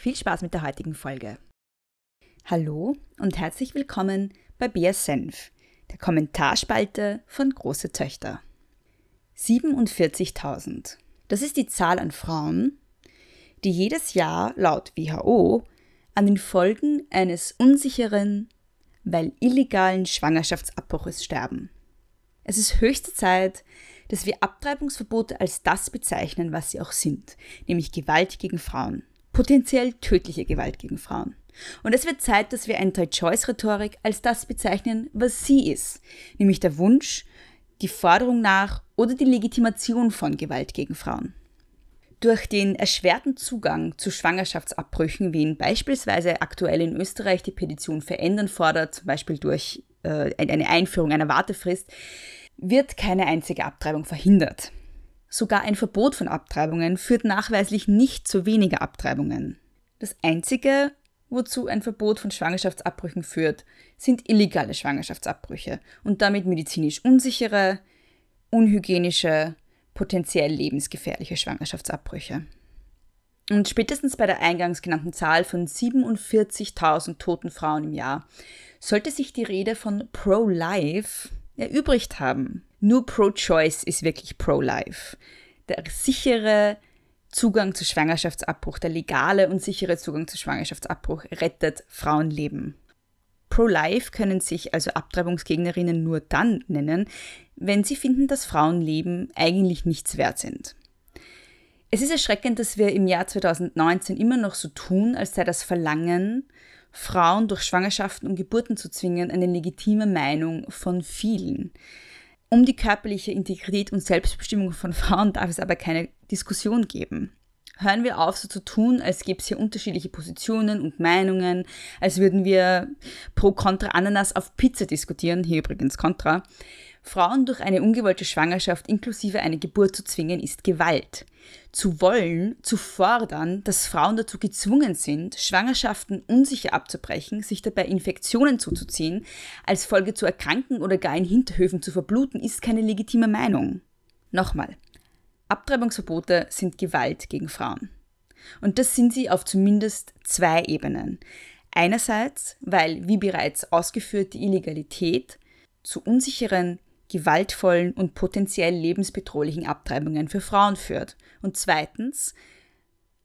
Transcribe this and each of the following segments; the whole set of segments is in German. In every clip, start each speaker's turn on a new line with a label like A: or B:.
A: Viel Spaß mit der heutigen Folge. Hallo und herzlich willkommen bei Bea Senf der Kommentarspalte von Große Töchter. 47.000. Das ist die Zahl an Frauen, die jedes Jahr laut WHO an den Folgen eines unsicheren, weil illegalen Schwangerschaftsabbruches sterben. Es ist höchste Zeit, dass wir Abtreibungsverbote als das bezeichnen, was sie auch sind, nämlich Gewalt gegen Frauen, potenziell tödliche Gewalt gegen Frauen. Und es wird Zeit, dass wir Anti-Choice-Rhetorik als das bezeichnen, was sie ist, nämlich der Wunsch, die Forderung nach oder die Legitimation von Gewalt gegen Frauen. Durch den erschwerten Zugang zu Schwangerschaftsabbrüchen, wie ihn beispielsweise aktuell in Österreich die Petition verändern fordert, zum Beispiel durch äh, eine Einführung einer Wartefrist, wird keine einzige Abtreibung verhindert. Sogar ein Verbot von Abtreibungen führt nachweislich nicht zu weniger Abtreibungen. Das Einzige, wozu ein Verbot von Schwangerschaftsabbrüchen führt, sind illegale Schwangerschaftsabbrüche und damit medizinisch unsichere, unhygienische, potenziell lebensgefährliche Schwangerschaftsabbrüche. Und spätestens bei der eingangs genannten Zahl von 47.000 toten Frauen im Jahr sollte sich die Rede von Pro-Life erübrigt haben. Nur Pro-Choice ist wirklich Pro-Life. Der sichere, Zugang zu Schwangerschaftsabbruch, der legale und sichere Zugang zu Schwangerschaftsabbruch rettet Frauenleben. Pro-Life können sich also Abtreibungsgegnerinnen nur dann nennen, wenn sie finden, dass Frauenleben eigentlich nichts wert sind. Es ist erschreckend, dass wir im Jahr 2019 immer noch so tun, als sei das Verlangen, Frauen durch Schwangerschaften und Geburten zu zwingen, eine legitime Meinung von vielen. Um die körperliche Integrität und Selbstbestimmung von Frauen darf es aber keine Diskussion geben. Hören wir auf, so zu tun, als gäbe es hier unterschiedliche Positionen und Meinungen, als würden wir pro Contra Ananas auf Pizza diskutieren, hier übrigens Contra. Frauen durch eine ungewollte Schwangerschaft inklusive eine Geburt zu zwingen, ist Gewalt. Zu wollen, zu fordern, dass Frauen dazu gezwungen sind, Schwangerschaften unsicher abzubrechen, sich dabei Infektionen zuzuziehen, als Folge zu erkranken oder gar in Hinterhöfen zu verbluten, ist keine legitime Meinung. Nochmal. Abtreibungsverbote sind Gewalt gegen Frauen. Und das sind sie auf zumindest zwei Ebenen. Einerseits, weil, wie bereits ausgeführt, die Illegalität zu unsicheren, gewaltvollen und potenziell lebensbedrohlichen Abtreibungen für Frauen führt. Und zweitens,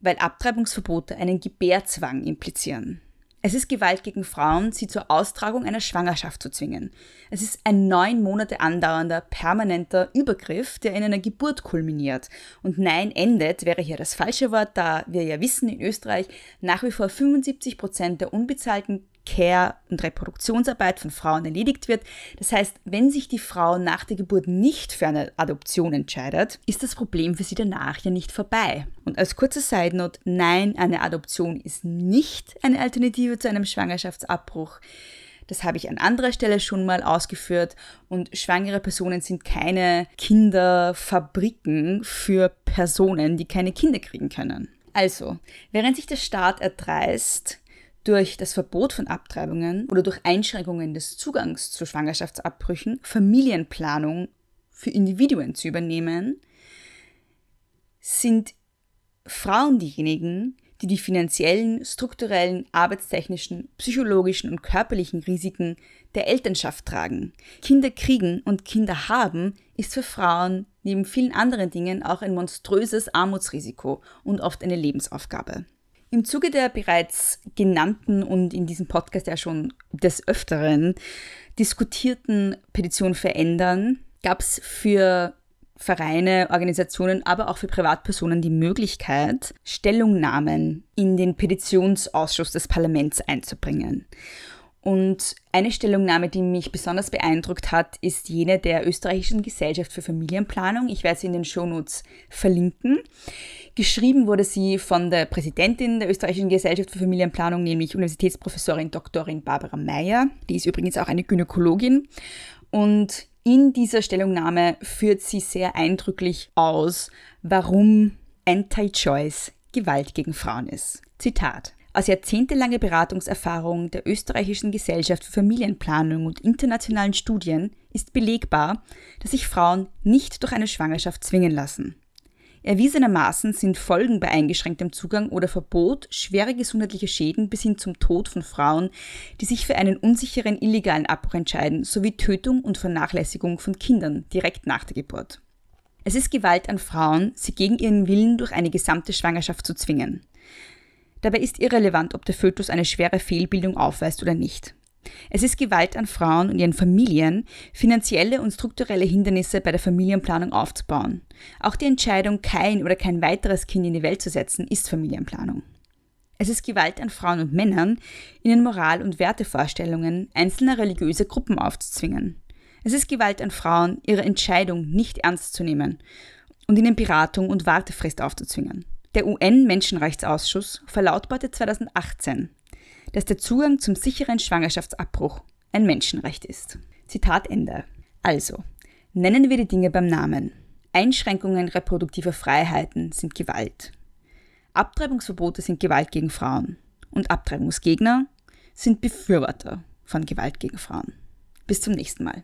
A: weil Abtreibungsverbote einen Gebärzwang implizieren. Es ist Gewalt gegen Frauen, sie zur Austragung einer Schwangerschaft zu zwingen. Es ist ein neun Monate andauernder, permanenter Übergriff, der in einer Geburt kulminiert. Und nein, endet wäre hier das falsche Wort, da wir ja wissen, in Österreich nach wie vor 75 Prozent der unbezahlten Care- und Reproduktionsarbeit von Frauen erledigt wird. Das heißt, wenn sich die Frau nach der Geburt nicht für eine Adoption entscheidet, ist das Problem für sie danach ja nicht vorbei. Und als kurze Side Note, nein, eine Adoption ist nicht eine Alternative zu einem Schwangerschaftsabbruch. Das habe ich an anderer Stelle schon mal ausgeführt. Und schwangere Personen sind keine Kinderfabriken für Personen, die keine Kinder kriegen können. Also, während sich der Staat erdreist, durch das Verbot von Abtreibungen oder durch Einschränkungen des Zugangs zu Schwangerschaftsabbrüchen Familienplanung für Individuen zu übernehmen, sind Frauen diejenigen, die die finanziellen, strukturellen, arbeitstechnischen, psychologischen und körperlichen Risiken der Elternschaft tragen. Kinder kriegen und Kinder haben ist für Frauen neben vielen anderen Dingen auch ein monströses Armutsrisiko und oft eine Lebensaufgabe. Im Zuge der bereits genannten und in diesem Podcast ja schon des Öfteren diskutierten Petition verändern, gab es für Vereine, Organisationen, aber auch für Privatpersonen die Möglichkeit, Stellungnahmen in den Petitionsausschuss des Parlaments einzubringen. Und eine Stellungnahme, die mich besonders beeindruckt hat, ist jene der österreichischen Gesellschaft für Familienplanung. Ich werde sie in den Shownotes verlinken. Geschrieben wurde sie von der Präsidentin der österreichischen Gesellschaft für Familienplanung, nämlich Universitätsprofessorin Dr. Barbara Meyer. Die ist übrigens auch eine Gynäkologin. Und in dieser Stellungnahme führt sie sehr eindrücklich aus, warum Anti-Choice Gewalt gegen Frauen ist. Zitat. Aus jahrzehntelanger Beratungserfahrung der österreichischen Gesellschaft für Familienplanung und internationalen Studien ist belegbar, dass sich Frauen nicht durch eine Schwangerschaft zwingen lassen. Erwiesenermaßen sind Folgen bei eingeschränktem Zugang oder Verbot schwere gesundheitliche Schäden bis hin zum Tod von Frauen, die sich für einen unsicheren illegalen Abbruch entscheiden, sowie Tötung und Vernachlässigung von Kindern direkt nach der Geburt. Es ist Gewalt an Frauen, sie gegen ihren Willen durch eine gesamte Schwangerschaft zu zwingen. Dabei ist irrelevant, ob der Fötus eine schwere Fehlbildung aufweist oder nicht. Es ist Gewalt an Frauen und ihren Familien, finanzielle und strukturelle Hindernisse bei der Familienplanung aufzubauen. Auch die Entscheidung, kein oder kein weiteres Kind in die Welt zu setzen, ist Familienplanung. Es ist Gewalt an Frauen und Männern, ihnen Moral- und Wertevorstellungen einzelner religiöser Gruppen aufzuzwingen. Es ist Gewalt an Frauen, ihre Entscheidung nicht ernst zu nehmen und ihnen Beratung und Wartefrist aufzuzwingen. Der UN-Menschenrechtsausschuss verlautbarte 2018, dass der Zugang zum sicheren Schwangerschaftsabbruch ein Menschenrecht ist. Zitat Ende. Also, nennen wir die Dinge beim Namen. Einschränkungen reproduktiver Freiheiten sind Gewalt. Abtreibungsverbote sind Gewalt gegen Frauen. Und Abtreibungsgegner sind Befürworter von Gewalt gegen Frauen. Bis zum nächsten Mal.